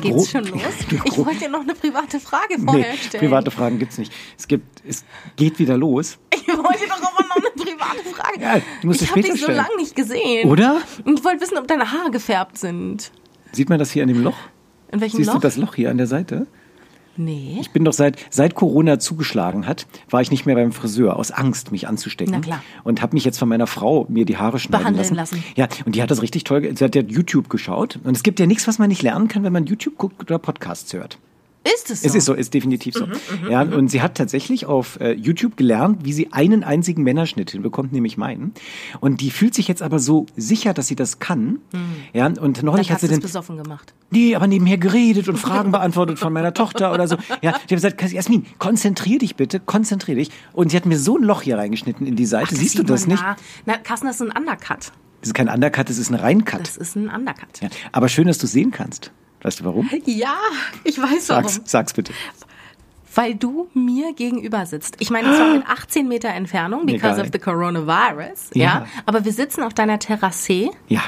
Geht's schon los? Ich wollte dir noch eine private Frage vorher nee, stellen. private Fragen gibt's nicht. Es gibt, es geht wieder los. Ich wollte doch aber noch eine private Frage. Ja, du musst ich habe dich so lange nicht gesehen. Oder? Und ich wollte wissen, ob deine Haare gefärbt sind. Sieht man das hier an dem Loch? In welchem Siehst Loch? du das Loch hier an der Seite? Nee. Ich bin doch seit, seit Corona zugeschlagen hat, war ich nicht mehr beim Friseur, aus Angst, mich anzustecken. Na klar. Und habe mich jetzt von meiner Frau mir die Haare schneiden Behandeln lassen. lassen. Ja, und die hat das richtig toll, sie hat ja YouTube geschaut. Und es gibt ja nichts, was man nicht lernen kann, wenn man YouTube guckt oder Podcasts hört. Ist es so? Es ist so, ist definitiv Mhm, so. ja, und sie hat tatsächlich auf äh, YouTube gelernt, wie sie einen einzigen Männerschnitt hinbekommt, nämlich meinen. Und die fühlt sich jetzt aber so sicher, dass sie das kann. Ja, und Mhm. Dann neulich hat sie den, besoffen gemacht. Nee, aber nebenher geredet und Fragen beantwortet von meiner Tochter oder so. Ja, ich habe gesagt, Jasmin, konzentrier dich bitte, konzentrier dich. Und sie hat mir so ein Loch hier reingeschnitten in die Seite. Siehst du das nicht? Na, Carsten, das ist ein Undercut. Das ist kein Undercut, das ist ein Reincut. Das ist ein Undercut. Ja, aber schön, dass du es sehen kannst. Weißt du warum? Ja, ich weiß warum. Sag's, sag's bitte. Weil du mir gegenüber sitzt. Ich meine, zwar mit 18 Meter Entfernung, because Egal. of the coronavirus, ja. Ja. Aber wir sitzen auf deiner Terrasse Ja.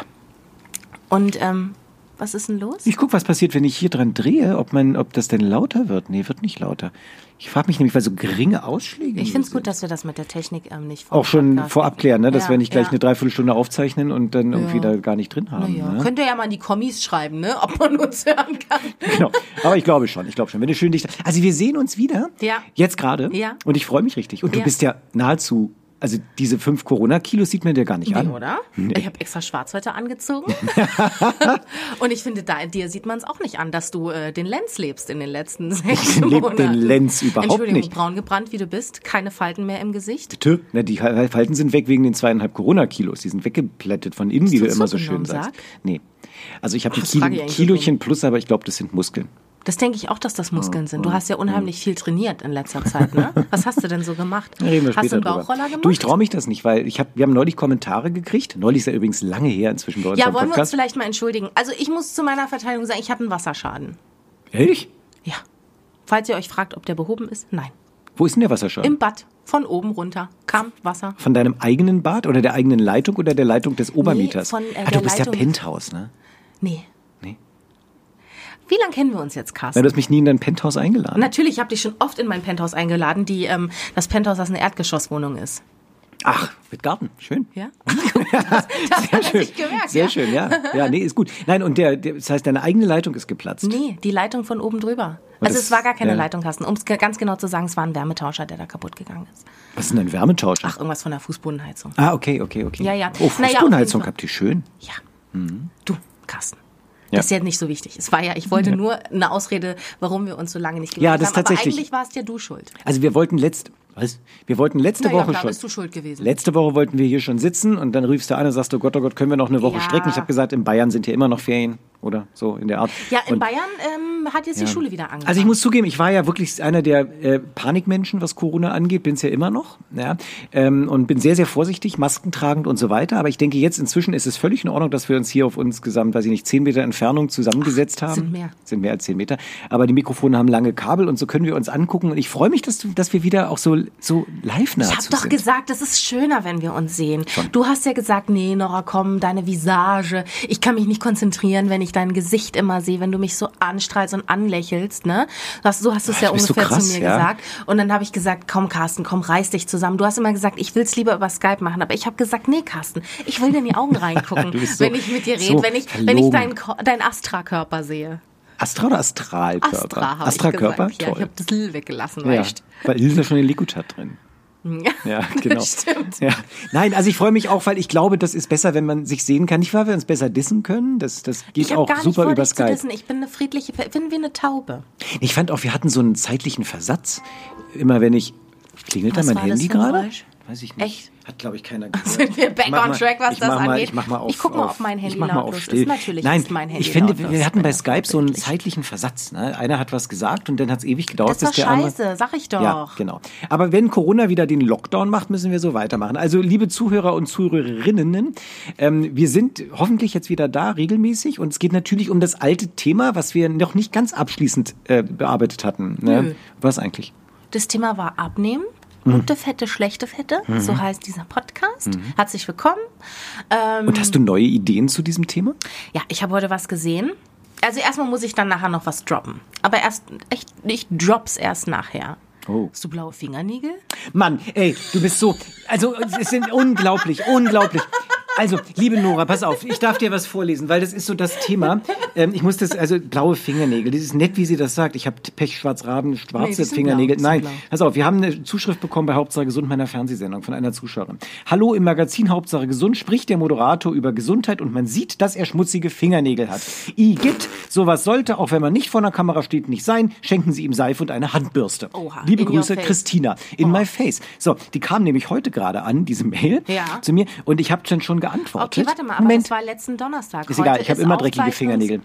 und ähm, was ist denn los? Ich guck, was passiert, wenn ich hier dran drehe, ob man, ob das denn lauter wird. Nee, wird nicht lauter. Ich frage mich nämlich, weil so geringe Ausschläge. Ich finde es gut, dass wir das mit der Technik ähm, nicht vor auch schon Podcast- vorab klären, ne? dass Ja, wir nicht gleich ja. eine Dreiviertelstunde aufzeichnen und dann irgendwie Ja. da gar nicht drin haben. Naja, ne? könnt ihr ja mal in die Kommis schreiben, ne? ob man uns hören kann. Genau. Aber ich glaube schon, ich glaube schon. Wenn du schön dicht. Also wir sehen uns wieder. Ja. Jetzt gerade. Ja. Und ich freue mich richtig. Und du Ja. bist ja nahezu. Also diese fünf Corona-Kilos sieht man dir gar nicht Nee, an. oder? Nee. Ich habe extra schwarz heute angezogen. und ich finde, da, dir sieht man es auch nicht an, dass du äh, den Lenz lebst in den letzten sechs lebe Monaten. den Lenz überhaupt Entschuldigung, nicht. braun gebrannt, wie du bist, keine Falten mehr im Gesicht. Tö, ne, die Falten sind weg wegen den zweieinhalb Corona-Kilos. Die sind weggeplättet von innen, wie du immer so zugenommen, schön sagst. Sag? Nee. Also ich habe ein Kilo, ich Kilochen plus, aber ich glaube, das sind Muskeln. Das denke ich auch, dass das Muskeln sind. Du hast ja unheimlich viel trainiert in letzter Zeit, ne? Was hast du denn so gemacht? Da reden wir hast du einen drüber. Bauchroller gemacht? Du, ich traue mich das nicht, weil ich hab, wir haben neulich Kommentare gekriegt. Neulich ist ja übrigens lange her inzwischen bei uns ja, wollen wir uns Podcast. vielleicht mal entschuldigen. Also ich muss zu meiner Verteidigung sagen, ich hatte einen Wasserschaden. Ehrlich? Ja. Falls ihr euch fragt, ob der behoben ist, nein. Wo ist denn der Wasserschaden? Im Bad, von oben runter, kam Wasser. Von deinem eigenen Bad oder der eigenen Leitung oder der Leitung des Obermieters? von, äh, der du bist Leitung- ja Penthouse, ne? Nee. Wie lange kennen wir uns jetzt, Carsten? du hast mich nie in dein Penthouse eingeladen. Natürlich, ich habe dich schon oft in mein Penthouse eingeladen, die ähm, das Penthouse, das eine Erdgeschosswohnung ist. Ach, mit Garten. Schön. Ja? das das Sehr hat schön. gemerkt, Sehr ja? schön, ja. Ja, nee, ist gut. Nein, und der, der, das heißt, deine eigene Leitung ist geplatzt. Nee, die Leitung von oben drüber. Und Also das- es war gar keine ja. Leitung, Carsten. Um es ganz genau zu sagen, es war ein Wärmetauscher, der da kaputt gegangen ist. Was ist denn ein Wärmetauscher? Ach, irgendwas von der Fußbodenheizung. Ah, okay, okay, okay. Ja, ja. Oh, Naja, Fußbodenheizung Fall. habt ihr schön. Ja. Du, Carsten. Ja. Das ist ja nicht so wichtig. Es war ja, ich wollte nur eine Ausrede, warum wir uns so lange nicht Ja, gemeldet das haben. Aber tatsächlich. eigentlich warst ja du schuld. Also wir wollten letzt, was? Wir wollten letzte Na ja, Woche klar, schon. bist du schuld gewesen. Letzte Woche wollten wir hier schon sitzen und dann rufst du an und sagst, oh Gott, oh Gott, können wir noch eine Woche Ja. strecken? Ich habe gesagt, in Bayern sind ja immer noch Ferien oder so in der Art. Ja, in Und- Bayern ähm, hat jetzt die Ja. Schule wieder angefangen. Also ich muss zugeben, ich war ja wirklich einer der äh, Panikmenschen, was Corona angeht, bin es ja immer noch. Ja, ähm, und bin sehr, sehr vorsichtig, Masken tragend und so weiter. Aber ich denke, jetzt inzwischen ist es völlig in Ordnung, dass wir uns hier auf uns gesamt, weiß ich nicht, zehn Meter Entfernung zusammengesetzt haben. sind mehr. Sind mehr als zehn Meter. Aber die Mikrofone haben lange Kabel und so können wir uns angucken. Und ich freue mich, dass, du, dass wir wieder auch so, so live nah Ich habe doch sind. gesagt, es ist schöner, wenn wir uns sehen. Du hast ja gesagt, nee, Nora, komm, deine Visage. Ich kann mich nicht konzentrieren, wenn ich dein Gesicht immer sehe, wenn du mich so anstrahlst und anlächelst, ne? Das, so hast du es ja du bist so ungefähr krass, zu mir ja. gesagt. Und dann habe ich gesagt, komm, Carsten, komm, reiß dich zusammen. Du hast immer gesagt, ich will's lieber über Skype machen, aber ich habe gesagt, nee, Carsten, ich will dir in die Augen reingucken, so- wenn ich mit dir rede, so wenn ich, wenn ich deinen deinen Astra-Körper sehe. Astra oder Astralkörper? Astra, ich Astra-Körper? gesagt. Ja, ich habe das L weggelassen, Ja, weißt weil ist ja schon in Likutat drin. Ja, genau. Das stimmt. Ja. Nein, also ich freue mich auch, weil ich glaube, das ist besser, wenn man sich sehen kann. Nicht wahr, wir uns besser dissen können. Das, das geht Ich auch gar nicht super vor, über dich zu Skype. dissen. Ich bin eine friedliche, ich bin wie eine Taube. Ich fand auch, wir hatten so einen zeitlichen Versatz. Immer wenn ich. Klingelt Was da mein Handy gerade? Weiß ich nicht. Echt? Hat, glaube ich, keiner gehört. Sind wir back on track, was das mach mal, angeht? Ich, mach mal auf, Ich guck mal, auf, mein Handy ich mach mal auf lautlos ist. still. Natürlich Nein, ist mein Handy ich finde, lautlos, wir hatten bei Skype so einen zeitlichen Versatz. Ne? Einer hat was gesagt und dann hat es ewig gedauert, Das ist bis der andere... scheiße, sag ich doch. Ja, genau. Aber wenn Corona wieder den Lockdown macht, müssen wir so weitermachen. Also, liebe Zuhörer und Zuhörerinnen, ähm, wir sind hoffentlich jetzt wieder da, regelmäßig. Und es geht natürlich um das alte Thema, was wir noch nicht ganz abschließend äh, bearbeitet hatten. Ne? Was eigentlich? Das Thema war Abnehmen. Mhm. Gute Fette, schlechte Fette, so heißt dieser Podcast. Herzlich willkommen. Ähm, Und hast du neue Ideen zu diesem Thema? Ja, ich habe heute was gesehen. Also erstmal muss ich dann nachher noch was droppen. Aber erst, echt, ich drops erst nachher. Oh. Hast du blaue Fingernägel? Mann, ey, du bist so. Also, es sind unglaublich, unglaublich. Also, liebe Nora, pass auf, ich darf dir was vorlesen, weil das ist so das Thema. Ähm, ich muss das, also blaue Fingernägel, das ist nett, wie sie das sagt. Ich habe Pech, Schwarz-Raben, Nee, schwarze sind Fingernägel. blau, Nein, blau. pass auf, wir haben eine Zuschrift bekommen bei Hauptsache Gesund meiner Fernsehsendung von einer Zuschauerin. Hallo, im Magazin Hauptsache Gesund spricht der Moderator über Gesundheit und man sieht, dass er schmutzige Fingernägel hat. Igitt, sowas sollte, auch wenn man nicht vor einer Kamera steht, nicht sein. Schenken Sie ihm Seife und eine Handbürste. Oha, Liebe Grüße. Christina. In Oh. my face. So, die kam nämlich heute gerade an, diese Mail Ja. zu mir und ich habe dann schon geantwortet. Okay, warte mal, aber Moment. das war letzten Donnerstag. ist egal, Heute ich habe immer dreckige Fingernägel.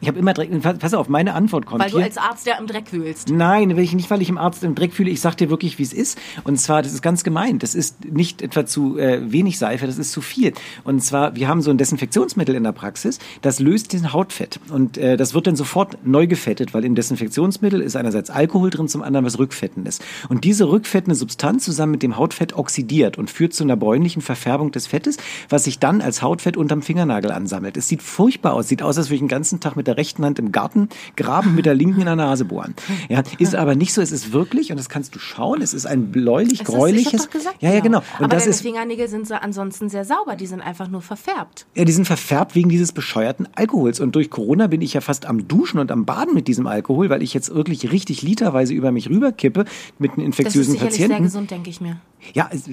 Ich habe immer dreckige, pass auf, meine Antwort kommt Weil du hier. als Arzt ja im Dreck wühlst. Nein, will ich nicht, weil ich im Arzt im Dreck fühle. Ich sag dir wirklich, wie es ist. Und zwar, das ist ganz gemein. Das ist nicht etwa zu äh, wenig Seife, das ist zu viel. Und zwar, wir haben so ein Desinfektionsmittel in der Praxis, das löst den Hautfett. Und äh, das wird dann sofort neu gefettet, weil im Desinfektionsmittel ist einerseits Alkohol drin, zum anderen was Rückfetten ist. Und diese rückfettende Substanz zusammen mit dem Hautfett oxidiert und führt zu einer bräunlichen Verfärbung des Fettes, was sich dann als Hautfett unterm Fingernagel ansammelt. Es sieht furchtbar aus. Sieht aus, als würde ich den ganzen Tag mit der rechten Hand im Garten graben, mit der linken in der Nase bohren. Ja, ist aber nicht so. Es ist wirklich, und das kannst du schauen, es ist ein bläulich, Es ist- Ich gräuliches. hab doch gesagt, ja, ja, genau. Und Aber das deine ist, Fingernägel sind so ansonsten sehr sauber. Die sind einfach nur verfärbt. ja, die sind verfärbt wegen dieses bescheuerten Alkohols. Und durch Corona bin ich ja fast am Duschen und am Baden mit diesem Alkohol, weil ich jetzt wirklich richtig literweise über mich rüberkippe mit einem Das ist infektiösen sicherlich sehr Patienten. gesund, denke ich mir. Ja, es-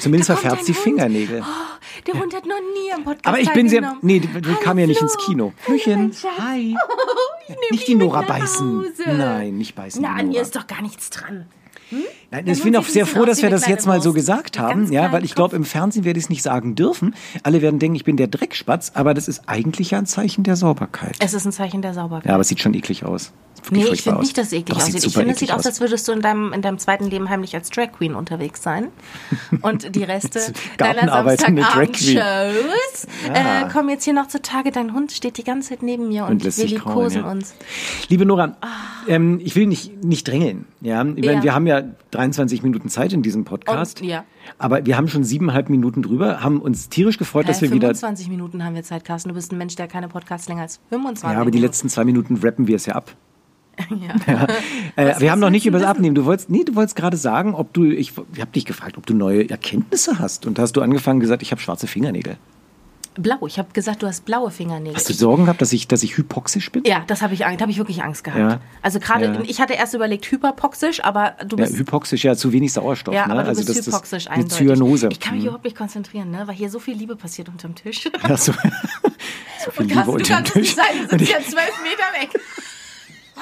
zumindest verfärbt sie. Fingernägel. Oh, der Hund hat noch nie am Podcast Aber ich bin sehr. Nee, du, du kam ja nicht ins Kino. Hallöchen. Hi. Ich nehm Nicht die Nora beißen. Nein, nicht beißen. Na, an Nora. ist doch gar nichts dran. Nein, Der ich bin auch sehr froh, dass wir das jetzt mal so gesagt haben, ja, weil ich glaube, im Fernsehen werde ich es nicht sagen dürfen. Alle werden denken, ich bin der Dreckspatz, aber das ist eigentlich ja ein Zeichen der Sauberkeit. Es ist ein Zeichen der Sauberkeit. Ja, aber es sieht schon eklig aus. Nee, ich finde nicht, dass es eklig Doch, aussieht. sieht Ich finde, es sieht aus, als würdest du in deinem, in deinem zweiten Leben heimlich als Drag Queen unterwegs sein. Und die Reste deiner. Samstagabendshows äh, kommen jetzt hier noch zutage. Dein Hund steht die ganze Zeit neben mir und, Und wir liebkosen ja. uns. Liebe Nora, ähm, ich will nicht, nicht drängeln. Ja? Ich meine, Ja. Wir haben ja 23 Minuten Zeit in diesem Podcast. Und- ja. Aber wir haben schon siebeneinhalb Minuten drüber, haben uns tierisch gefreut, dass Äh, wir wieder. 25 Minuten haben wir Zeit, Carsten. Du bist ein Mensch, der keine Podcasts länger als 25 Ja, aber die Minuten. letzten zwei Minuten rappen wir es ja ab. Ja. Äh, Was wir haben noch nicht über das? Abnehmen. Du wolltest, nee, du wolltest gerade sagen, ob du, ich, ich habe dich gefragt, ob du neue Erkenntnisse hast. Und da hast du angefangen gesagt, ich habe schwarze Fingernägel. Blau. Ich habe gesagt, du hast blaue Fingernägel. Hast du Sorgen gehabt, dass ich, dass ich hypoxisch bin? ja, das habe ich, da habe ich wirklich Angst gehabt. Ja. Also gerade, Ja. ich hatte erst überlegt hyperpoxisch, aber du Ja, bist hypoxisch, ja, zu wenig Sauerstoff. Ja, ne? aber du also bist das, hypoxisch das, eindeutig. Zyanose. Ich kann mich überhaupt nicht konzentrieren, ne? weil hier so viel Liebe passiert unterm Tisch. Ja, so, so viel Liebe Carsten, du unter dem kannst es nicht Tisch. sein, Und sitzt ich- ja zwölf Meter weg.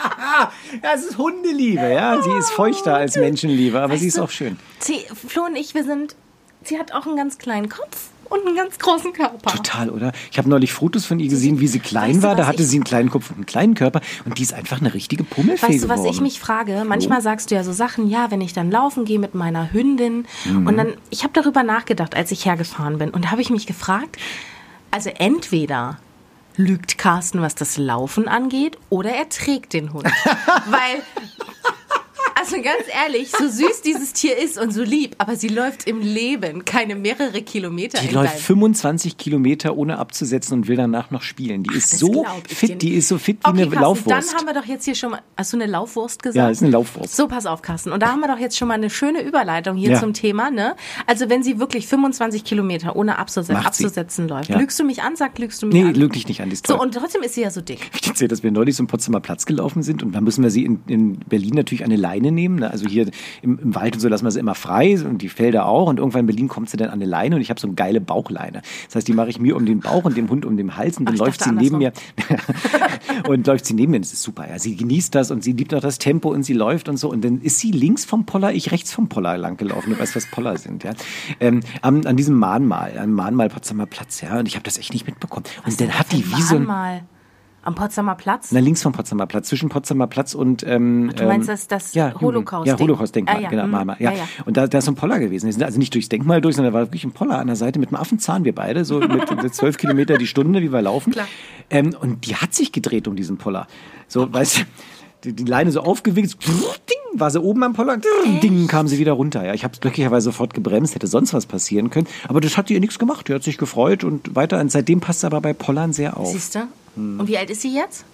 Ja, es ist Hundeliebe, ja. Sie ist feuchter als Menschenliebe, aber sie ist Weißt du, auch schön. Sie, Flo und ich, wir sind, sie hat auch einen ganz kleinen Kopf und einen ganz großen Körper. Total, oder? Ich habe neulich Fotos von ihr gesehen, wie sie klein Weißt war. Da hatte sie einen kleinen Kopf und einen kleinen Körper. Und die ist einfach eine richtige Pummelfee Weißt du, was geworden. ich mich frage? Manchmal sagst du ja so Sachen, ja, wenn ich dann laufen gehe mit meiner Hündin Mhm. und dann, ich habe darüber nachgedacht, als ich hergefahren bin und da habe ich mich gefragt, also entweder lügt Carsten, was das Laufen angeht, oder er trägt den Hund. Weil, also ganz ehrlich, so süß dieses Tier ist und so lieb, aber sie läuft im Leben keine mehrere Kilometer. Die läuft deinem- 25 Kilometer ohne abzusetzen und will danach noch spielen. Die ist Das so fit, die ist so fit wie Okay, eine Carsten, Laufwurst. Dann haben wir doch jetzt hier schon mal. Hast du eine Laufwurst gesagt? Ja, ist eine Laufwurst. So, pass auf, Carsten. Und da haben wir doch jetzt schon mal eine schöne Überleitung hier Ja. zum Thema, ne? Also, wenn sie wirklich 25 Kilometer ohne abzusetzen, abzusetzen läuft, Ja. lügst du mich an, sag, lügst du mich Nee, an? lüg dich nicht an, die ist So, toll. und trotzdem ist sie ja so dick. Ich erzählt, dass wir neulich zum Potsdamer Platz gelaufen sind und da müssen wir sie in, in Berlin natürlich eine Leine nehmen. Ne? Also hier im, im Wald und so lassen wir sie immer frei und die Felder auch. Und irgendwann in Berlin kommt sie dann an eine Leine und ich habe so eine geile Bauchleine. Das heißt, die mache ich mir um den Bauch und dem Hund um den Hals und dann Ach, läuft sie neben mir und läuft sie neben mir. Das ist super. Ja, sie genießt das und sie liebt auch das Tempo und sie läuft und so. Und dann ist sie links vom Poller, ich rechts vom Poller langgelaufen. Du weißt, was Poller sind. Ja? Ähm, an, an diesem Mahnmal, am Mahnmal Potsdamer Platz. Ja, und ich habe das echt nicht mitbekommen. Und dann hat die wie so ein mal am Potsdamer Platz. na, links vom Potsdamer Platz, zwischen Potsdamer Platz und ähm, du meinst ähm, das- das ja, Holocaust-Ding? Ja, Holocaust-Denkmal, Ah, ja, genau, mhm. Ja. Ja, ja. Und da, da ist so ein Poller gewesen. Wir sind also nicht durchs Denkmal durch, sondern da war wirklich ein Poller an der Seite mit einem Affenzahn, wir beide, so mit zwölf Kilometer die Stunde, wie wir laufen. Klar. Ähm, und die hat sich gedreht um diesen Poller. So, weißt du, die, die Leine so aufgewickelt, ding, war sie oben am Poller, ding, kam sie wieder runter. Ja, ich habe glücklicherweise sofort gebremst, hätte sonst was passieren können. Aber das hat ihr nichts gemacht. Die hat sich gefreut und weiter. Und seitdem passt sie aber bei Pollern sehr auf. Siehst du? Hm. Und wie alt ist sie jetzt?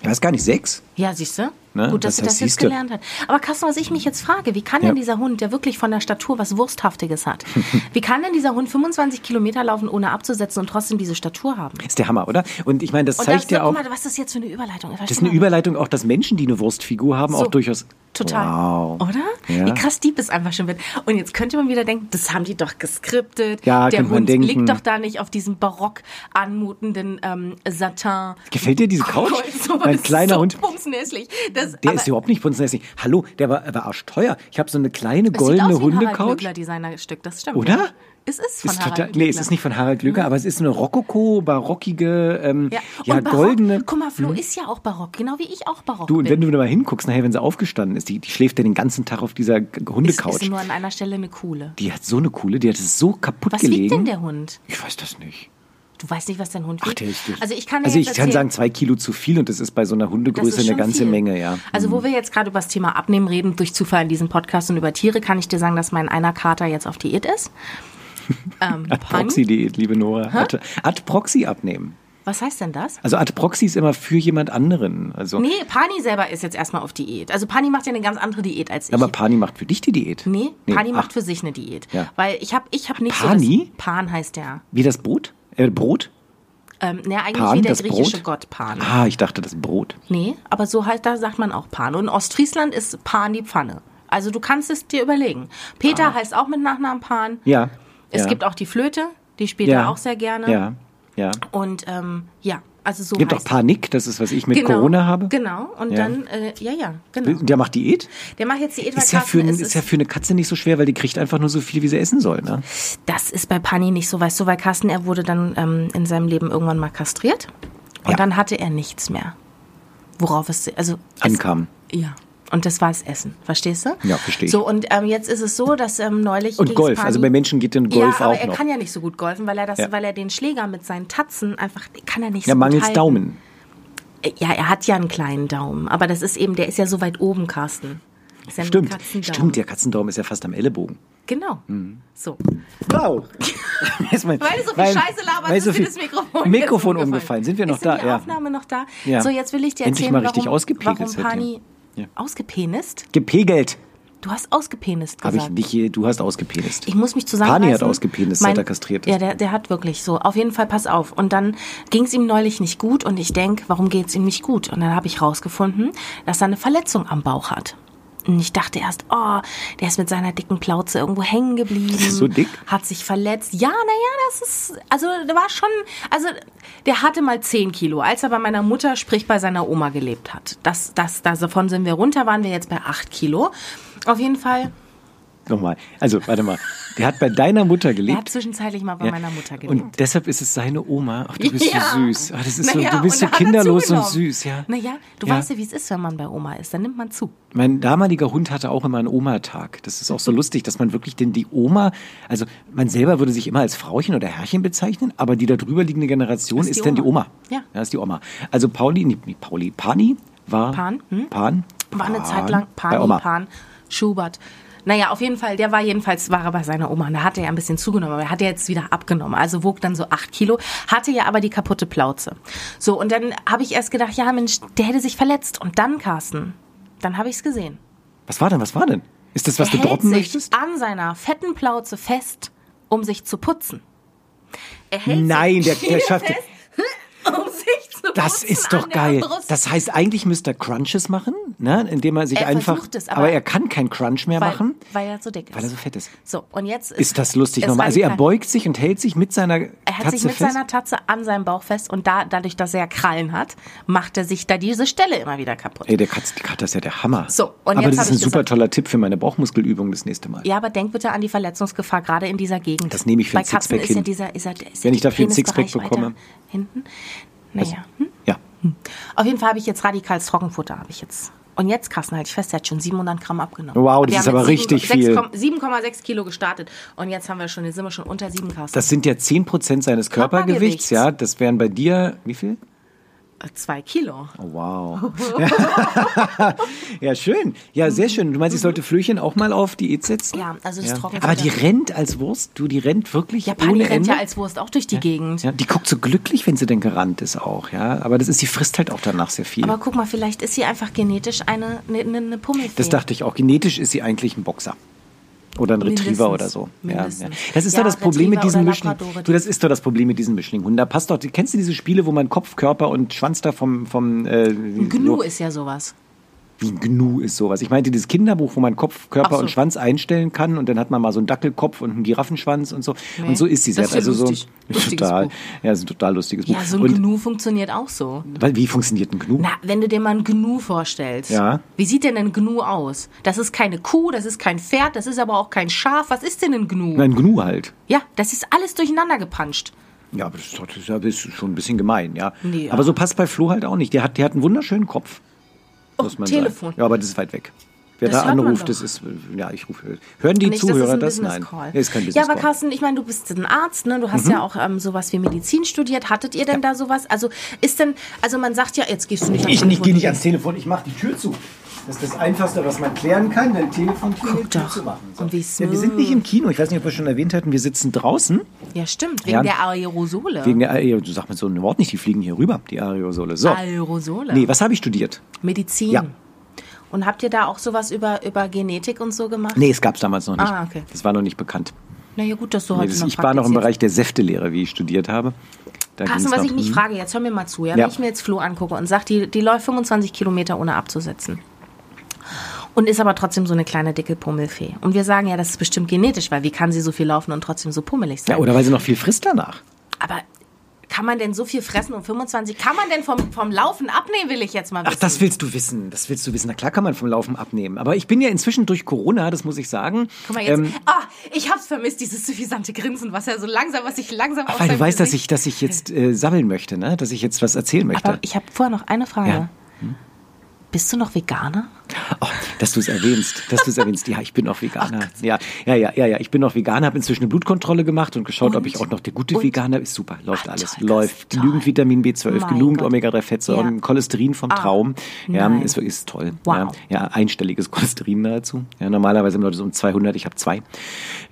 Ich weiß gar nicht, sechs? Ja, siehst du? Ne? Gut, dass Das sie das jetzt gelernt hat. Aber Carsten, was ich mich jetzt frage, wie kann Ja. denn dieser Hund, der wirklich von der Statur was Wursthaftiges hat, wie kann denn dieser Hund 25 Kilometer laufen, ohne abzusetzen und trotzdem diese Statur haben? Ist der Hammer, oder? Und ich meine, das Und zeigt das, ja auch. guck mal, was ist das jetzt für eine Überleitung? Das ist eine Überleitung auch, dass Menschen, die eine Wurstfigur haben, auch durchaus. Total. Wow. Oder? Ja. Wie krass deep es einfach schon wird. Und jetzt könnte man wieder denken, das haben die doch geskriptet. Ja, Der Hund liegt doch da nicht auf diesem barock anmutenden ähm, Satin. Gefällt dir diese Couch? So, mein kleiner so Hund. bumsnäslich. Das, Der aber ist überhaupt nicht bunzlässig. Hallo, der war, der war arschteuer. Ich habe so eine kleine es goldene sieht aus wie ein Harald Hundecouch. Glöckler Designerstück, das stimmt. Oder? Ja. Es ist von Ist Harald total, nee, es ist nicht von Harald Glöcker, aber es ist eine Rokoko, barockige, ähm, Ja, ja, und barock, goldene. Guck mal, Flo ist ja auch barock, genau wie ich auch barock Du, und bin. wenn du da mal hinguckst, nachher, wenn sie aufgestanden ist, die, die schläft ja den ganzen Tag auf dieser G- ist, Hundecouch. ist nur an einer Stelle eine coole. Die hat so eine coole, die hat es so kaputt Was gelegen. wiegt denn der Hund? Ich weiß das nicht. Du weißt nicht, was dein Hund Ach, wiegt? der ist also ich kann also ich kann sagen, zwei Kilo zu viel und das ist bei so einer Hundegröße eine ganze viel. Menge, ja. Also wo wir jetzt gerade über das Thema Abnehmen reden, durch Zufall in diesem Podcast und über Tiere, kann ich dir sagen, dass mein einer Kater jetzt auf Diät ist. ähm? Ad-Proxy-Diät, liebe Nora. Ad- Ad-Proxy abnehmen. Was heißt denn das? Also Ad-Proxy ist immer für jemand anderen. Also, Nee, Pani selber ist jetzt erstmal auf Diät. Also Pani macht ja eine ganz andere Diät als ich. aber Pani macht für dich die Diät. nee, Pani ach, macht für sich eine Diät. Ja. Weil ich habe ich hab nicht Pani? so das... Pan heißt der. Wie das Brot? Äh, Brot? Ähm, ne, eigentlich Pan, wie der das griechische Brot? Gott Pan. Ah, ich dachte das Brot. Nee, aber so halt, da sagt man auch Pan. Und in Ostfriesland ist Pan die Pfanne. Also du kannst es dir überlegen. Peter heißt auch mit Nachnamen Pan. Ja. Es Ah. ja. gibt auch die Flöte, die spielt ja. er auch sehr gerne. Ja, ja. Und ähm, ja, also so Es gibt auch Panik, das ist, was ich mit genau, Corona habe. Genau, und Ja. dann, äh, ja, ja, genau. Der macht Diät? Der macht jetzt Diät, weil Ist ja, für, es ist ja für eine Katze nicht so schwer, weil die kriegt einfach nur so viel, wie sie essen soll. Ne? Das ist bei Pani nicht so, weißt du, weil Carsten, er wurde dann ähm, in seinem Leben irgendwann mal kastriert. Und Ja. dann hatte er nichts mehr. Worauf es, also. Es, Ankam. Ja. Und das war das Essen, verstehst du? Ja, verstehe ich. So, und ähm, jetzt ist es so, dass ähm, neulich. Und Golf. Pani- Also bei Menschen geht den Golf ja, aber auch er noch. kann ja nicht so gut golfen, weil er das, Ja. weil er den Schläger mit seinen Tatzen einfach, kann er nicht Ja, so gut mangels halten. Daumen. Ja, er hat ja einen kleinen Daumen, aber das ist eben, der ist ja so weit oben, Carsten. Ist ja Stimmt. Stimmt, der Katzendaumen ist ja fast am Ellenbogen. Genau. Mhm. So. Wow. Weil du so viel Scheiße laberst, weil ist so viel das Mikrofon, Mikrofon umgefallen. Sind wir noch ist da? Ist die Ja. Aufnahme noch da? Ja. So, jetzt will ich dir Endlich erzählen, mal richtig warum, warum. Pani Ja. ausgepenist? Gepegelt. Du hast ausgepenist gesagt. ich nicht, hier- du hast ausgepenist. Ich muss mich zusammenreißen. Pani hat ausgepenist, seit er kastriert ist. Ja, der, der hat wirklich so. Auf jeden Fall, pass auf. Und dann ging es ihm neulich nicht gut und ich denk, warum geht es ihm nicht gut? Und dann habe ich rausgefunden, dass er eine Verletzung am Bauch hat. Und ich dachte erst, oh, der ist mit seiner dicken Plauze irgendwo hängen geblieben. so dick? Hat sich verletzt. Ja, naja, das ist, also der war schon, also der hatte mal 10 Kilo, als er bei meiner Mutter, sprich bei seiner Oma gelebt hat. Das, das, davon sind wir runter, waren wir jetzt bei 8 Kilo. Auf jeden Fall, Nochmal. Also, warte mal. Der hat bei deiner Mutter er hat gelebt. zwischenzeitlich mal bei Ja. meiner Mutter gelebt. Und deshalb ist es seine Oma. Ach, du bist Ja. so süß. Ach, das ist so, Naja, du bist so hat er kinderlos und süß, ja. Naja, du Ja. weißt ja, wie es ist, wenn man bei Oma ist. Dann nimmt man zu. Mein damaliger Hund hatte auch immer einen Oma-Tag. Das ist auch so lustig, dass man wirklich denn die Oma, also man selber würde sich immer als Frauchen oder Herrchen bezeichnen, aber die da drüber liegende Generation Ist ist, die dann die Oma. Ja. Ja, ist die Oma. Also Pauli, nee, Pauli, Pani war. Pan, hm? Pan. War eine Pan, Zeit lang Pani. Pan, Schubert. Naja, auf jeden Fall, der war jedenfalls, war er bei seiner Oma. Und da hat er ja ein bisschen zugenommen, aber er hat ja jetzt wieder abgenommen. Also wog dann so acht Kilo, hatte ja aber die kaputte Plauze. So, und dann habe ich erst gedacht, ja Mensch, der hätte sich verletzt. Und dann, Carsten, dann habe ich es gesehen. Was war denn, was war denn? Ist das, was er du hält droppen sich möchtest? an seiner fetten Plauze fest, um sich zu putzen. Er hält Nein, der, der schafft. fest, Das ist doch geil. Das heißt, eigentlich müsste er Crunches machen, ne? indem er sich Er einfach. es, aber, aber- er kann kein Crunch mehr weil, machen, weil er so dick ist. weil er so fett ist. So, und jetzt ist, Ist das lustig nochmal? Also er beugt sich und hält sich mit seiner Er hat Tatze sich mit fest. seiner Tatze an seinem Bauch fest und da, dadurch, dass er Krallen hat, macht er sich da diese Stelle immer wieder kaputt. Ey, der Katz, die Katze ist ja der Hammer. So, und aber jetzt das ist ein super gesagt- toller Tipp für meine Bauchmuskelübung das nächste Mal. Ja, aber denk bitte an die Verletzungsgefahr gerade in dieser Gegend. Das nehme ich für Bei ein Sixpack hin. dieser, ja, ist Wenn ich dafür ein Sixpack bekomme. Hinten. Naja. Hm? Ja. Auf jeden Fall habe ich jetzt radikales Trockenfutter, habe ich jetzt. Und jetzt, Carsten, halte ich fest, er hat schon 700 Gramm abgenommen. Wow, das ist aber mit richtig 7, viel. 7,6 Kilo gestartet und jetzt haben wir schon, jetzt sind wir schon unter 7 Carsten. Das sind ja 10% seines Körpergewichts, Körpergewichts. ja. Das wären bei dir, wie viel? Äh, Zwei Kilo. Oh, wow. ja, schön. Ja, sehr schön. Du meinst, ich sollte Flöchen auch mal auf Diät setzen? Ja, also das Trockenfutter. Aber die rennt als Wurst, du, die rennt wirklich Ja, Pani rennt ja als Wurst auch durch die Gegend. ja, die guckt so glücklich, wenn sie denn gerannt ist auch, ja. Aber das ist, sie frisst halt auch danach sehr viel. Aber guck mal, vielleicht ist sie einfach genetisch eine, eine, eine Pummelfee. das dachte ich auch. Genetisch ist sie eigentlich ein Boxer. Oder ein Retriever oder so. Ja, ja. Das ist Ja, doch das Problem mit diesen Mischlingen. Du, das ist doch das Problem mit diesen Mischlinghunden. Da passt doch, kennst du diese Spiele, wo man Kopf, Körper und Schwanz da vom, vom äh, Gnu ist ja sowas. Wie ein Gnu ist sowas. Ich meinte dieses Kinderbuch, wo man Kopf, Körper so. und Schwanz einstellen kann und dann hat man mal so einen Dackelkopf und einen Giraffenschwanz und so. Nee. Und so ist sie Das selbst. ist ja also lustig. so Lustiges total. Buch. Ja, das ist ein total lustiges Buch. Ja, so ein und, Gnu funktioniert auch so. weil, wie funktioniert ein Gnu? Na, wenn du dir mal ein Gnu vorstellst. Ja. Wie sieht denn ein Gnu aus? Das ist keine Kuh, das ist kein Pferd, das ist aber auch kein Schaf. Was ist denn ein Gnu? Ein Gnu halt. Ja, das ist alles durcheinander gepanscht. Ja, aber das ist, das ist schon ein bisschen gemein, ja. Nee, ja. Aber so passt bei Flo halt auch nicht. Der hat, der hat einen wunderschönen Kopf. Oh, muss man Telefon. Sagen. Ja, aber das ist weit weg. Wer Das da anruft, das ist, ja, ich rufe. Hören die Nicht, Zuhörer das das? ist ein Nein. Business Call. Nee, ist kein ja, Business aber Call. Carsten, ich meine, du bist ein Arzt, ne? Du hast ja auch ähm, sowas wie Medizin studiert. Hattet ihr denn da sowas? Also ist denn, also man sagt ja, jetzt gehst du nicht ans Ich Telefon, gehe du nicht ans Telefon, ich mache die Tür zu. Das ist das Einfachste, was man klären kann, dein Telefon Guck doch. zu machen. Und wie ja, wir sind nicht im Kino, ich weiß nicht, ob wir schon erwähnt hatten, wir sitzen draußen. Ja, stimmt, wegen Ja. der Aerosole. Wegen der, äh, du sagst mir so ein Wort nicht, die fliegen hier rüber, die Aerosole. So. Aerosole. Nee, was habe ich studiert? Medizin. Ja. Und habt ihr da auch sowas über, über Genetik und so gemacht? Nee, es gab es damals noch nicht. Ah, okay. Das war noch nicht bekannt. Na ja, gut, dass du Nee, heute das, noch ich war noch im. Bereich der Säftelehre, wie ich studiert habe. Da Carsten, was ich mich hm. frage, jetzt hör mir mal zu, ja? Ja. Wenn ich mir jetzt Flo angucke und sage, die, die läuft 25 Kilometer ohne abzusetzen. Und ist aber trotzdem so eine kleine dicke Pummelfee. Und wir sagen ja, das ist bestimmt genetisch, weil wie kann sie so viel laufen und trotzdem so pummelig sein? Ja, oder weil sie noch viel frisst danach. aber kann man denn so viel fressen und 25? Kann man denn vom, vom Laufen abnehmen, will ich jetzt mal wissen. Ach, das willst du wissen. Das willst du wissen. Na klar kann man vom Laufen abnehmen. Aber ich bin ja inzwischen durch Corona, das muss ich sagen. Guck mal jetzt. ähm, ah, ich hab's vermisst, dieses suffisante Grinsen, was er so langsam, was ich langsam auf weil du weißt, dass ich, dass ich jetzt äh, sammeln möchte, ne? dass ich jetzt was erzählen möchte. Aber ich habe vorher noch eine Frage. Ja. Bist du noch Veganer? Oh, dass du es erwähnst, dass du es erwähnst. Ja, ich bin auch Veganer. Ja, ja, ja, ja, ja. Ich bin auch Veganer, habe inzwischen eine Blutkontrolle gemacht und geschaut, ob Und? ich auch noch der gute Und? Veganer ist. Super, läuft Ah, alles. toll, läuft. Genügend Vitamin B12, Mein genügend Gott. Omega-3-Fettsäuren, Ja. Cholesterin vom Ah, Traum. Ja, nein. ist, ist toll. Wow. Ja, ja, einstelliges Cholesterin dazu. Ja, normalerweise haben Leute so um 200, ich habe zwei.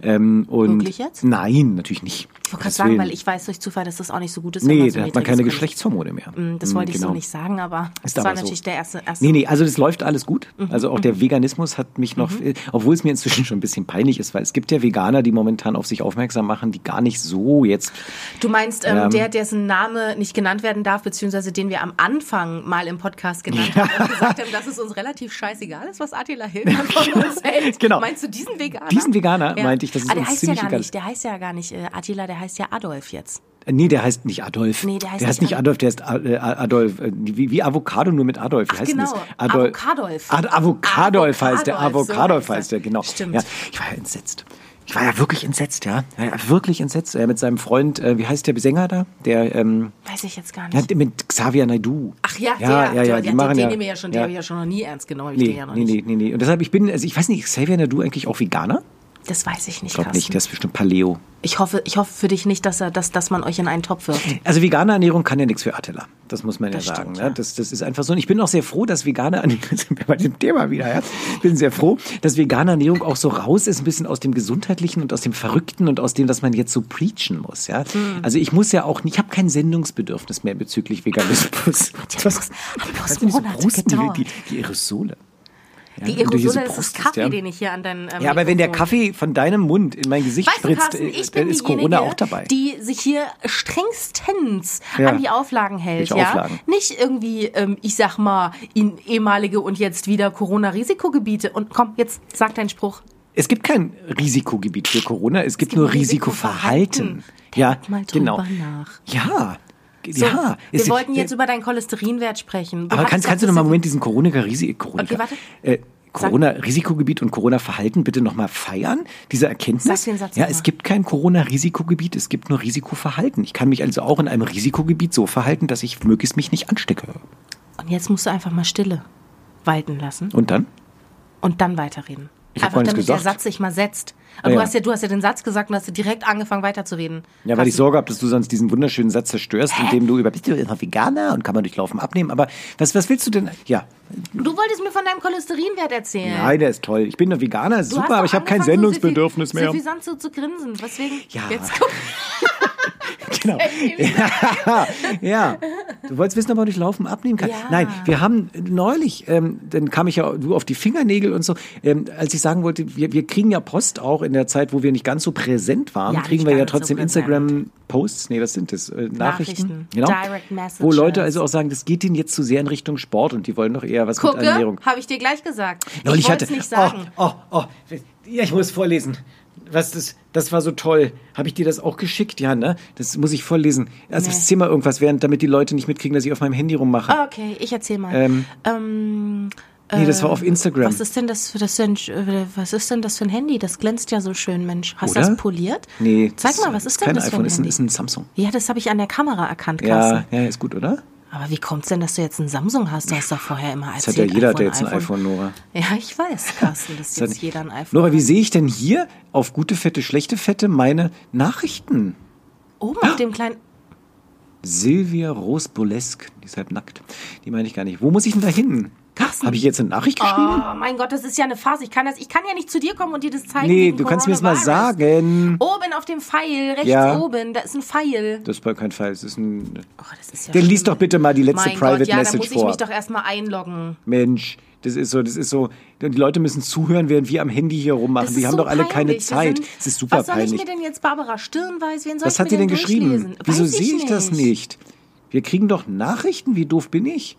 Ähm, und Wirklich jetzt? Nein, natürlich nicht. Ich wollte gerade sagen, weil ich weiß durch Zufall, dass das auch nicht so gut ist. Nee, so da hat man keine Geschlechtshormone mehr. Mm, Das Mm, wollte ich so genau. nicht sagen, aber Ist das war aber so. natürlich der erste, erste. Nee, nee, also das läuft alles gut. Mhm, Also auch der Veganismus hat mich noch, äh, obwohl es mir inzwischen schon ein bisschen peinlich ist, weil es gibt ja Veganer, die momentan auf sich aufmerksam machen, die gar nicht so jetzt. Du meinst ähm, Ähm, der, dessen Name nicht genannt werden darf, beziehungsweise den wir am Anfang mal im Podcast genannt haben und gesagt haben, dass es uns relativ scheißegal ist, was Attila Hildmann von uns hält. Genau. Meinst du diesen Veganer? Diesen Veganer meinte ich, dass es ah, der uns heißt ja ziemlich gar egal nicht, ist. Der heißt ja gar nicht äh, Attila, der heißt ja Adolf jetzt. Äh, Nee, der heißt nicht Adolf. Nee, der heißt der heißt nicht nicht Adolf, der heißt äh, Adolf. äh, Wie, wie Avocado nur mit Adolf. Wie Ach, heißt denn genau. das? Adolf. Avocadolf. Ad Avocadolf heißt der. Avocadolf, so heißt er. heißt der, genau. Stimmt. Ja, ich war ja entsetzt. Ich war ja wirklich entsetzt, ja. ja wirklich entsetzt. Er mit seinem Freund, äh, wie heißt der Sänger da? Der, ähm, Weiß ich jetzt gar ja, nicht. mit Xavier Naidu. Ach ja, ja, der, ja, ja, die der, machen den ja. nehmen wir ja schon, den ja. habe ich ja schon noch nie ernst genommen. hab Ich Nee, den ja nee, nee, nee, nee. Und deshalb, ich bin, also ich weiß nicht, Xavier Naidu eigentlich auch Veganer? Das weiß ich nicht, Ich glaube nicht, der ist bestimmt Paleo. Ich hoffe, ich hoffe für dich nicht, dass, er, dass, dass man euch in einen Topf wirft. Also vegane Ernährung kann ja nichts für Attila. Das muss man Das ja sagen. stimmt, ne? ja. Das, das ist einfach so. Und ich bin auch sehr froh, dass vegane Ernährung, jetzt sind wir bei dem Thema wieder, ja. Ich bin sehr froh, dass vegane Ernährung auch so raus ist, ein bisschen aus dem Gesundheitlichen und aus dem Verrückten und aus dem, dass man jetzt so preachen muss, ja. Hm. Also ich muss ja auch, nicht- ich habe kein Sendungsbedürfnis mehr bezüglich Veganismus. gedauert. die, die Aerosole. Ja, Die du Aerosole, das ist Kaffee, ja. den ich hier an deinen ähm, Ja, aber wenn der Kaffee von deinem Mund in mein Gesicht Weißt du, spritzt, Carsten, äh, dann ist Corona auch dabei. die sich hier strengstens Ja. an die Auflagen hält. Ja? Auflagen? Nicht irgendwie, ähm, ich sag mal, in ehemalige und jetzt wieder Corona-Risikogebiete. Und komm, jetzt sag deinen Spruch. Es gibt kein Risikogebiet für Corona, es gibt gibt nur Risikoverhalten. Risikoverhalten. Ja, genau. Ja, So, ja. wir wollten jetzt über deinen Cholesterinwert sprechen. Du aber kannst, kannst du noch mal einen Moment diesen Corona-Risiko, Corona, Okay, warte. äh, Corona-Risikogebiet und Corona-Verhalten bitte noch mal feiern, diese Erkenntnis. Ja, es gibt kein Corona-Risikogebiet, es gibt nur Risikoverhalten. Ich kann mich also auch in einem Risikogebiet so verhalten, dass ich möglichst mich nicht anstecke. Und jetzt musst du einfach mal Stille walten lassen Und dann? und dann weiterreden. Ich einfach damit der gesagt. Satz sich mal setzt. Aber du, ja. hast ja, du hast ja den Satz gesagt und hast ja direkt angefangen weiterzureden. Ja, weil ich. Sorge habe, dass du sonst diesen wunderschönen Satz zerstörst, indem du über bist du immer Veganer und kann man durch Laufen abnehmen. Aber was, was willst du denn? Ja, Du wolltest mir von deinem Cholesterinwert erzählen. nein, der ist toll. Ich bin doch Veganer, Du super, aber ich habe kein Sendungsbedürfnis so mehr. suffisant zu, zu grinsen. Deswegen, Ja. jetzt guck. Genau. ja, ja. Du wolltest wissen, ob man durch Laufen abnehmen kann. Ja. Nein, wir haben neulich, ähm, dann kam ich ja du auf die Fingernägel und so, ähm, als ich sagen wollte, wir, wir kriegen ja Post auch in der Zeit, wo wir nicht ganz so präsent waren, Ja, kriegen wir ja so trotzdem präsent. Instagram-Posts, nee, was sind das? Äh, Nachrichten. Nachrichten. Genau. Direct Wo Leute Messages. also auch sagen, das geht ihnen jetzt zu sehr in Richtung Sport und die wollen doch eher was Gucke, mit Ernährung. habe ich dir gleich gesagt. Neulich ich wollte es nicht sagen. Oh, oh, oh, ja, ich muss vorlesen. Was das, das war so toll. Habe ich dir das auch geschickt? Ja, ne? Das muss ich vorlesen. Also Nee. erzähl mal irgendwas, während, damit die Leute nicht mitkriegen, dass ich auf meinem Handy rummache. Ah, Okay, ich erzähl mal. Ähm, Ähm, nee, das war auf Instagram. was ist denn das für das für ein, äh, was ist denn das für ein Handy? Das glänzt ja so schön, Mensch. Hast du das poliert? Nee. Zeig das mal, was ist denn kein das für iPhone, ein ist ein, Handy? ist ein Samsung. Ja, das habe ich an der Kamera erkannt, Carsten. Ja, ja, ist gut, oder? Aber wie kommt's denn, dass du jetzt ein Samsung hast? Du hast doch vorher immer Das erzählt. hat ja jeder, iPhone, ja jetzt ein iPhone, Nora. Ja, ich weiß, Carsten, dass Das jetzt jeder ein iPhone Nora, wie sehe ich denn hier auf gute Fette, schlechte Fette meine Nachrichten? Oben auf dem kleinen... Silvia Rosbolesk, die ist halb nackt. Die meine ich gar nicht. Wo muss ich denn da hin? Carsten. Habe ich jetzt eine Nachricht geschrieben? Oh mein Gott, das ist ja eine Phase. Ich kann, das, ich kann ja nicht zu dir kommen und dir das zeigen. nee, du kannst mir das mal sagen. Oben auf dem Pfeil, rechts Ja. oben, da ist ein Pfeil. Das war kein Fall. Das ist ein. Oh, das ist ja Dann lies schlimm. doch bitte mal die letzte mein Private Gott, ja, da Message muss ich vor. mich doch erstmal einloggen. Mensch, das ist so, das ist so. Die Leute müssen zuhören, während wir am Handy hier rummachen. Das Die ist haben so doch alle keine peinlich. Wir Zeit. Es ist super Was soll peinlich. ich mir denn jetzt Barbara Stirnweiß, wen soll Was ich hat mir die denn denn geschrieben? Wieso sehe ich das nicht? Wir kriegen doch Nachrichten. Wie doof bin ich?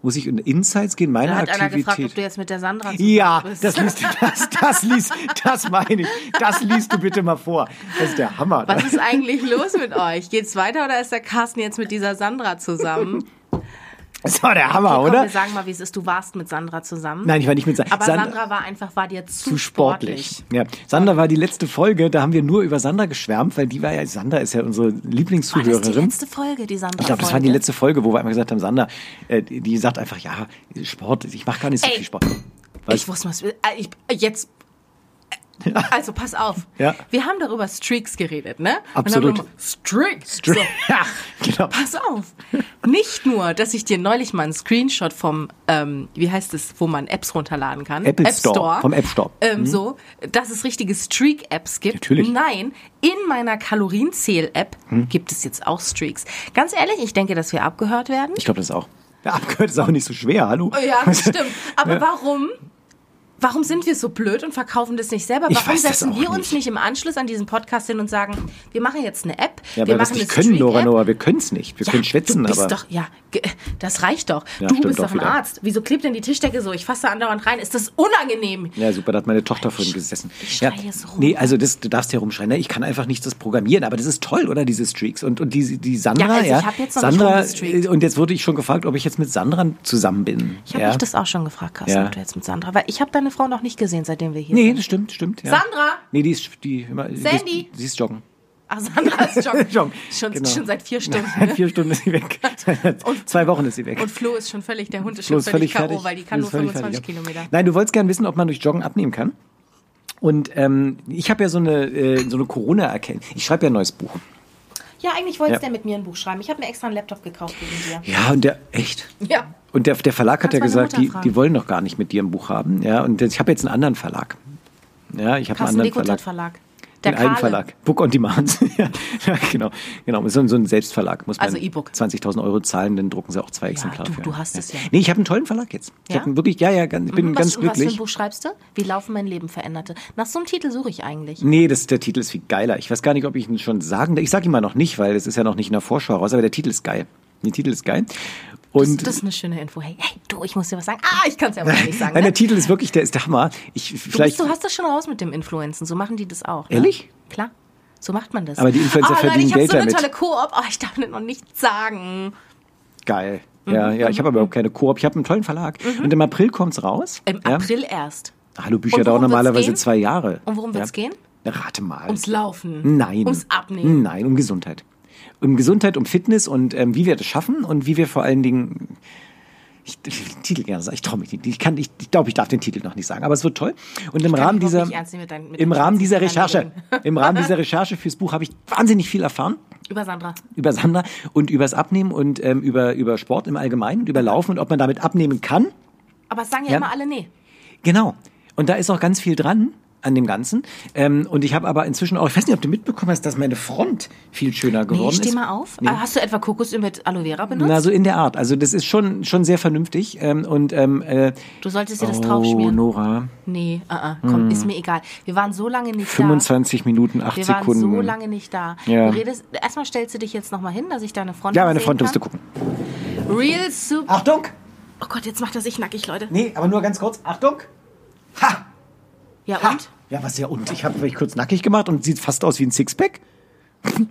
Muss ich in Insights gehen? Meine Da hat einer Aktivität. gefragt, ob du jetzt mit der Sandra zusammen Ja, bist. das liest, das, das liest, das meine ich. Das liest du bitte mal vor. Das ist der Hammer. Was ist eigentlich los mit euch? Geht's weiter oder ist der Carsten jetzt mit dieser Sandra zusammen? Das war der Hammer, Okay, komm, oder? wir sagen mal, wie es ist. Du warst mit Sandra zusammen. Nein, ich war nicht mit Sa Aber Sand- Sandra war einfach, war dir zu, zu sportlich. Ja. Sandra war die letzte Folge, da haben wir nur über Sandra geschwärmt, weil die war ja, Sandra ist ja unsere War das die Lieblingszuhörerin. letzte Folge, die Sandra Ich glaube, das war die letzte Folge, wo wir einmal gesagt haben, Sandra, äh, die sagt einfach, ja, Sport, ich mache gar nicht so Ey, viel Sport. Was? Ich wusste was. äh, Ich, jetzt. Also pass auf. Ja. Wir haben darüber Streaks geredet, ne? Absolut. Und immer, Streaks. So, ja, genau. pass auf. Nicht nur, dass ich dir neulich mal einen Screenshot vom, ähm, wie heißt es, wo man Apps runterladen kann. Apple App Store, vom App Store. Mhm. Ähm, So, dass es richtige Streak-Apps gibt. Natürlich. Nein, in meiner Kalorienzähl-App Hm. gibt es jetzt auch Streaks. Ganz ehrlich, ich denke, dass wir abgehört werden. Ich glaube das auch. Ja, abgehört ist auch nicht so schwer, hallo? Ja, stimmt. Aber Ja. warum? Warum sind wir so blöd und verkaufen das nicht selber? Warum das setzen wir uns nicht. nicht im Anschluss an diesen Podcast hin und sagen, wir machen jetzt eine App, Ja, wir wir machen nicht eine können, Nora. Nora, wir können es nicht. Wir können schwätzen, du bist aber... doch, ja, das reicht doch. Ja, du bist doch ein wieder. Arzt. Wieso klebt denn die Tischdecke so? Ich fasse andauernd rein. Ist das unangenehm? Ja, super, da hat meine Tochter vorhin gesessen. ich ja. jetzt rum. Nee, also das, du darfst ja rumschreien. Ne? Ich kann einfach nicht das programmieren, aber das ist toll, oder, diese Streaks. Und, und die, die Sandra, Ja, ja. also ich hab jetzt noch nicht Sandra, rumgestreakt. äh, und jetzt wurde ich schon gefragt, ob ich jetzt mit Sandra zusammen bin. Ich habe ja. mich das auch schon gefragt, Carsten, Ja. ob du jetzt mit Sandra, weil ich habe deine Frau noch nicht gesehen, seitdem wir hier Nee, sind. das stimmt, stimmt. Ja. Sandra? Nee, die ist, die, immer, Sandy? sie ist joggen. Ach, Sandra ist joggen. Joggen, Schon, genau. schon seit vier Stunden. Seit Ne? vier Stunden ist sie weg. Zwei Wochen ist sie weg. Und Flo ist schon völlig, der Hund ist Flo schon völlig, völlig K.O., weil die kann Flo nur ist völlig 25 fertig. Kilometer. Nein, du wolltest gerne wissen, ob man durch Joggen abnehmen kann. Und ähm, ich habe ja so eine, äh, so eine Corona-Erkenntnis. Ich schreibe ja ein neues Buch. Ja, eigentlich wolltest Ja. du ja mit mir ein Buch schreiben. Ich habe mir extra einen Laptop gekauft wegen dir. Ja, und der, echt? Ja. Und der, der Verlag hat ja gesagt, die, die wollen doch gar nicht mit dir ein Buch haben. Ja, und ich habe jetzt einen anderen Verlag. Ja, ich habe einen anderen Verlag. Verlag. Der Kahle. Verlag. Book on Demand. ja, genau. Genau. So, ein- so ein Selbstverlag. Muss man Also E-Book. 20.000 Euro zahlen, dann drucken sie auch zwei Exemplare du- du hast es ja. Nee, ich habe einen tollen Verlag jetzt. Ich Ja? wirklich, ja, ja, ganz, ich bin was, ganz Was für ein glücklich. Buch schreibst du? Wie Laufen mein Leben veränderte. Nach so einem Titel suche ich eigentlich. Nee, das, der Titel ist viel geiler. Ich weiß gar nicht, ob ich ihn schon sagen Ich sage ihn mal noch nicht, weil es ist ja noch nicht in der Vorschau raus, aber der Titel ist geil. Der Titel ist geil. Das, Und das ist eine schöne Info. Hey, hey, du, ich muss dir was sagen. Ah, ich kann es ja aber nicht sagen. Nein, Ne? der Titel ist wirklich, der ist der Hammer. Ich, Du, bist, vielleicht, du hast das schon raus mit dem Influenzen. So machen die das auch. Ne? Ehrlich? Klar. So macht man das. Aber die Influencer oh, verdienen Leute, ich Geld hab so damit. eine tolle Koop. Oh, ich darf das noch nicht sagen. geil. Ja, ja, ich habe aber überhaupt keine Koop. Ich habe einen tollen Verlag. Und im April kommt's raus. Im ja. April erst. Hallo, Bücher dauern normalerweise gehen? zwei Jahre. Und worum wird's gehen? Na, Rate mal. Ums Laufen. Nein. Ums Abnehmen. Nein, um Gesundheit. Um Gesundheit, um Fitness und ähm, wie wir das schaffen und wie wir vor allen Dingen. Ich, Titel gerne sagen. Ich traue mich nicht. Ich kann, ich, ich glaube, ich darf den Titel noch nicht sagen. Aber es wird toll. Und im Rahmen dieser, mit deinen- mit im Rahmen dieser Recherche, im Rahmen dieser Recherche fürs Buch habe ich wahnsinnig viel erfahren Über Sandra. über Sandra und übers Abnehmen und ähm, über über Sport im Allgemeinen und über Laufen und ob man damit abnehmen kann. Aber es sagen ja, Ja. immer alle nee. Genau. Und da ist auch ganz viel dran an dem Ganzen. Ähm, und ich habe aber inzwischen auch, ich weiß nicht, ob du mitbekommen hast, dass meine Front viel schöner Nee, geworden steh ist. mal auf. Nee. Hast du etwa Kokosöl mit Aloe Vera benutzt? Na, so in der Art. Also das ist schon schon sehr vernünftig. Ähm, und ähm, äh, du solltest dir das oh, draufschmieren. Nora, Nee, uh -uh, komm, ist mir egal. Wir waren so lange nicht 25 Minuten, 8 da. Wir waren Sekunden. so lange nicht da. Ja. Du redest, erstmal stellst du dich jetzt nochmal hin, dass ich deine Front ja, meine Front kann. musst du gucken. Real super. Achtung! Oh Gott, jetzt macht er sich nackig, Leute. Nee, aber nur ganz kurz. Achtung! Ha! Ja, ha. und? Ja, was ja und? Ich habe mich kurz nackig gemacht und sieht fast aus wie ein Sixpack.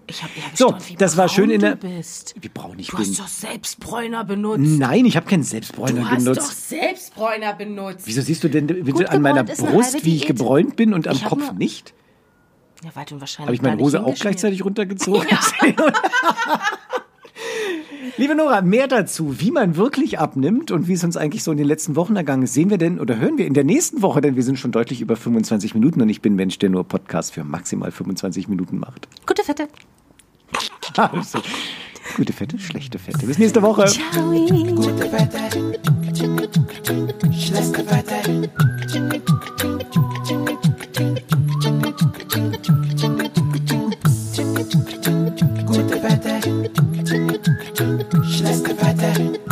Ich habe eher So, wie das war schön in der- du bist. Wie braun ich Du bin. hast doch Selbstbräuner benutzt. Nein, ich habe keinen Selbstbräuner du hast doch Selbstbräuner benutzt. Wieso siehst du denn Gut an meiner Brust, wie ich Diät. gebräunt bin und am Kopf nicht? Ja, weil du wahrscheinlich Habe ich meine Hose auch gleichzeitig runtergezogen? Liebe Nora, mehr dazu, wie man wirklich abnimmt und wie es uns eigentlich so in den letzten Wochen ergangen ist, sehen wir denn oder hören wir in der nächsten Woche, denn wir sind schon deutlich über 25 Minuten und ich bin ein Mensch, der nur Podcast für maximal 25 Minuten macht. Gute Fette. Also, gute Fette, schlechte Fette. Bis nächste Woche. Gute Wette, schlechte Wette. Gute Wette, schlechte Wette.